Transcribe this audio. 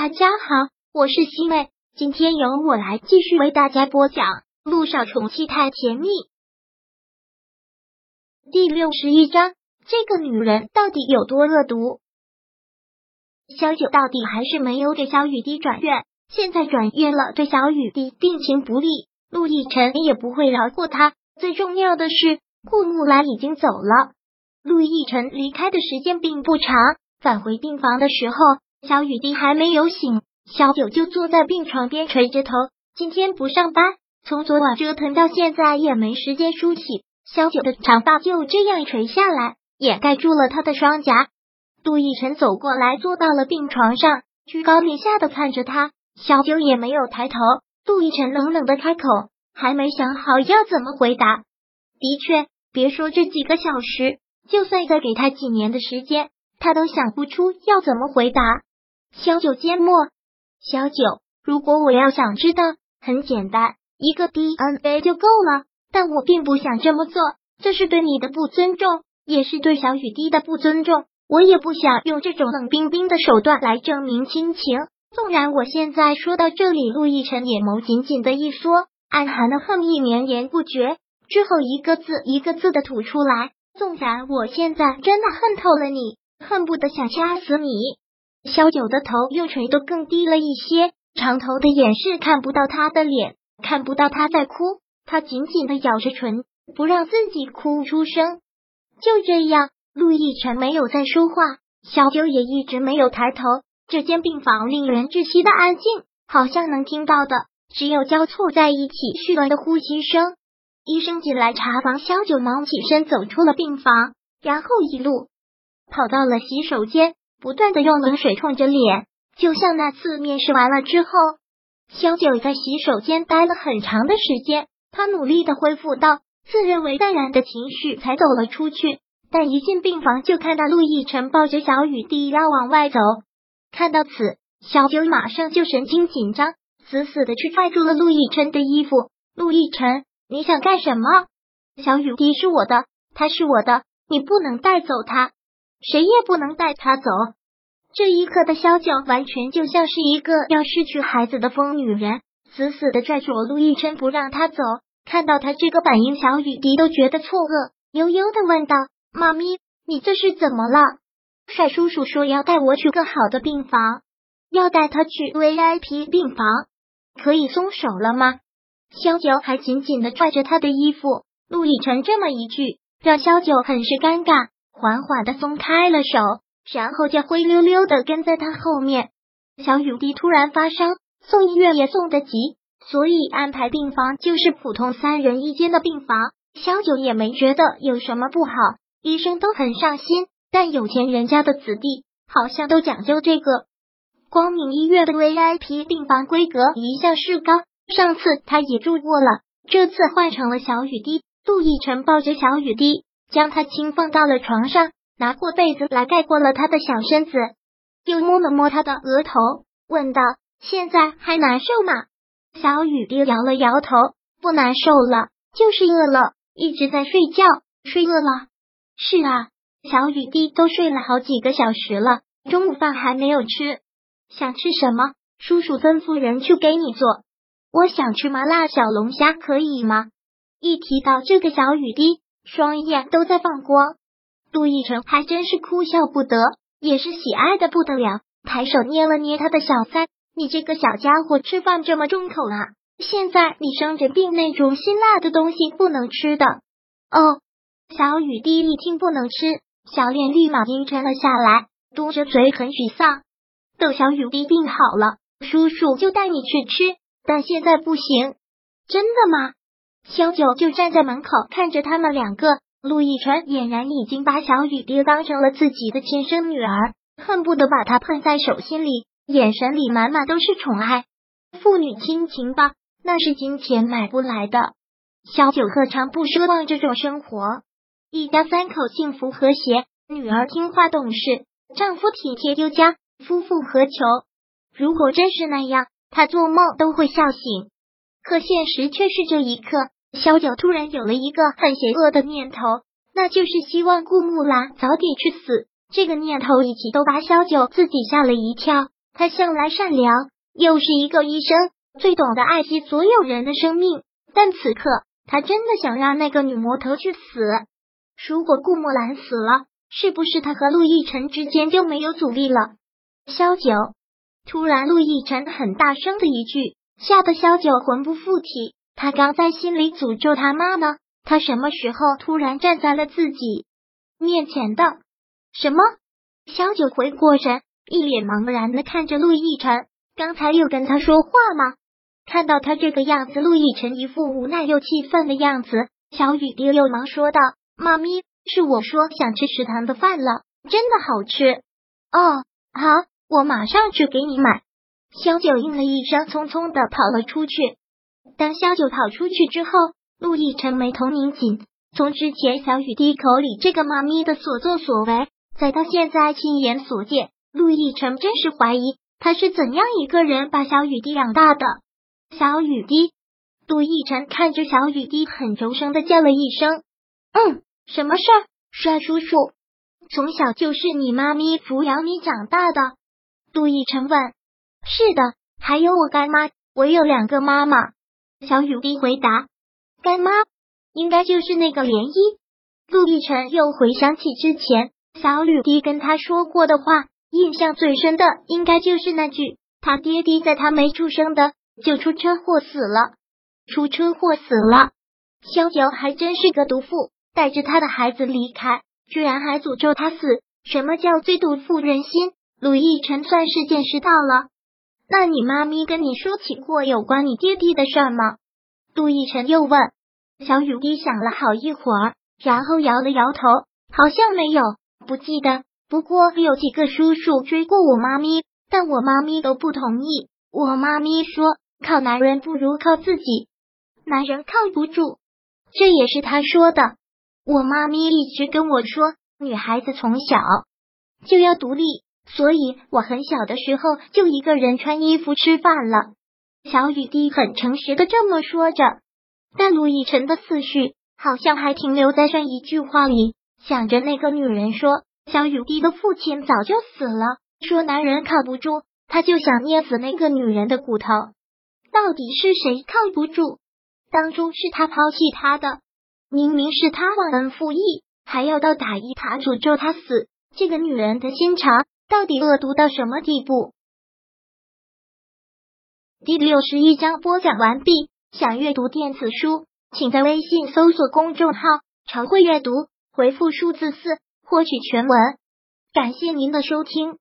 大家好，我是西妹，今天由我来继续为大家播讲《路上宠妻太甜蜜》第六十一章。这个女人到底有多恶毒？萧九到底还是没有给小雨滴转院，现在转院了，对小雨滴病情不利，陆亦辰也不会饶过他。最重要的是，顾木兰已经走了，陆亦辰离开的时间并不长。返回病房的时候。小雨滴还没有醒，小九就坐在病床边垂着头。今天不上班，从昨晚折腾到现在也没时间梳洗。小九的长发就这样垂下来，掩盖住了他的双颊。杜奕晨走过来，坐到了病床上，居高临下的看着他。小九也没有抬头。杜奕晨冷冷的开口，还没想好要怎么回答。的确，别说这几个小时，就算再给他几年的时间，他都想不出要怎么回答。小九缄默。小九，如果我要想知道，很简单，一个 DNA 就够了。但我并不想这么做，这是对你的不尊重，也是对小雨滴的不尊重。我也不想用这种冷冰冰的手段来证明亲情。纵然我现在说到这里，陆亦辰眼眸紧紧的一缩，暗含的恨意绵延不绝，之后一个字一个字的吐出来。纵然我现在真的恨透了你，恨不得想掐死你。萧九的头又垂得更低了一些，长头的掩饰看不到他的脸，看不到他在哭。他紧紧的咬着唇，不让自己哭出声。就这样，陆亦辰没有再说话，小九也一直没有抬头。这间病房令人窒息的安静，好像能听到的只有交错在一起絮乱的呼吸声。医生进来查房，萧九忙起身走出了病房，然后一路跑到了洗手间。不断的用冷水冲着脸，就像那次面试完了之后，萧九在洗手间待了很长的时间。他努力的恢复到自认为淡然的情绪，才走了出去。但一进病房，就看到陆亦辰抱着小雨滴要往外走。看到此，小九马上就神经紧张，死死的去拽住了陆亦辰的衣服。陆亦辰，你想干什么？小雨滴是我的，他是我的，你不能带走他。谁也不能带他走。这一刻的萧九完全就像是一个要失去孩子的疯女人，死死的拽住陆亦琛不让他走。看到他这个反应，小雨滴都觉得错愕，悠悠的问道：“妈咪，你这是怎么了？”帅叔叔说要带我去更好的病房，要带他去 VIP 病房，可以松手了吗？萧九还紧紧的拽着他的衣服。陆亦辰这么一句，让萧九很是尴尬。缓缓的松开了手，然后就灰溜溜的跟在他后面。小雨滴突然发烧，送医院也送得急，所以安排病房就是普通三人一间的病房。小九也没觉得有什么不好，医生都很上心。但有钱人家的子弟好像都讲究这个。光明医院的 VIP 病房规格一向是高，上次他也住过了，这次换成了小雨滴。杜奕晨抱着小雨滴。将他轻放到了床上，拿过被子来盖过了他的小身子，又摸了摸他的额头，问道：“现在还难受吗？”小雨滴摇了摇头，不难受了，就是饿了，一直在睡觉，睡饿了。是啊，小雨滴都睡了好几个小时了，中午饭还没有吃，想吃什么？叔叔吩咐人去给你做。我想吃麻辣小龙虾，可以吗？一提到这个小雨滴。双眼都在放光，杜奕晨还真是哭笑不得，也是喜爱的不得了，抬手捏了捏他的小腮：“你这个小家伙吃饭这么重口啊！现在你生着病，那种辛辣的东西不能吃的。”哦，小雨滴一听不能吃，小脸立马阴沉了下来，嘟着嘴很沮丧。等小雨滴病好了，叔叔就带你去吃，但现在不行。真的吗？萧九就站在门口看着他们两个，陆亦辰俨然已经把小雨滴当成了自己的亲生女儿，恨不得把她捧在手心里，眼神里满满都是宠爱。父女亲情吧，那是金钱买不来的。萧九何尝不奢望这种生活？一家三口幸福和谐，女儿听话懂事，丈夫体贴有加，夫复何求？如果真是那样，他做梦都会笑醒。可现实却是这一刻。萧九突然有了一个很邪恶的念头，那就是希望顾木兰早点去死。这个念头一起都把萧九自己吓了一跳。他向来善良，又是一个医生，最懂得爱惜所有人的生命。但此刻，他真的想让那个女魔头去死。如果顾木兰死了，是不是他和陆亦辰之间就没有阻力了？萧九突然，陆亦辰很大声的一句，吓得萧九魂不附体。他刚在心里诅咒他妈呢，他什么时候突然站在了自己面前的？什么？萧九回过神。一脸茫然的看着陆亦辰，刚才有跟他说话吗？看到他这个样子，陆亦辰一副无奈又气愤的样子。小雨滴又忙说道：“妈咪，是我说想吃食堂的饭了，真的好吃。”哦，好，我马上去给你买。萧九应了一声，匆匆的跑了出去。当萧九跑出去之后，陆亦辰眉头拧紧，从之前小雨滴口里这个妈咪的所作所为，再到现在亲眼所见。陆亦辰真是怀疑他是怎样一个人把小雨滴养大的。小雨滴，陆亦辰看着小雨滴，很柔声的叫了一声：“嗯，什么事儿？帅叔叔，从小就是你妈咪抚养你长大的。”陆亦辰问：“是的，还有我干妈，我有两个妈妈。”小雨滴回答：“干妈应该就是那个涟漪。”陆亦辰又回想起之前小雨滴跟他说过的话。印象最深的应该就是那句：“他爹爹在他没出生的就出车祸死了，出车祸死了。”萧九还真是个毒妇，带着他的孩子离开，居然还诅咒他死。什么叫最毒妇人心？鲁逸晨算是见识到了。那你妈咪跟你说起过有关你爹爹的事吗？杜逸晨又问。小雨滴想了好一会儿，然后摇了摇头，好像没有，不记得。不过有几个叔叔追过我妈咪，但我妈咪都不同意。我妈咪说，靠男人不如靠自己，男人靠不住。这也是他说的。我妈咪一直跟我说，女孩子从小就要独立，所以我很小的时候就一个人穿衣服、吃饭了。小雨滴很诚实的这么说着，但陆亦辰的思绪好像还停留在上一句话里，想着那个女人说。小雨滴的父亲早就死了，说男人靠不住，他就想捏死那个女人的骨头。到底是谁靠不住？当初是他抛弃他的，明明是他忘恩负义，还要到打一塔诅咒他死。这个女人的心肠到底恶毒到什么地步？第六十一章播讲完毕。想阅读电子书，请在微信搜索公众号“常会阅读”，回复数字四。获取全文，感谢您的收听。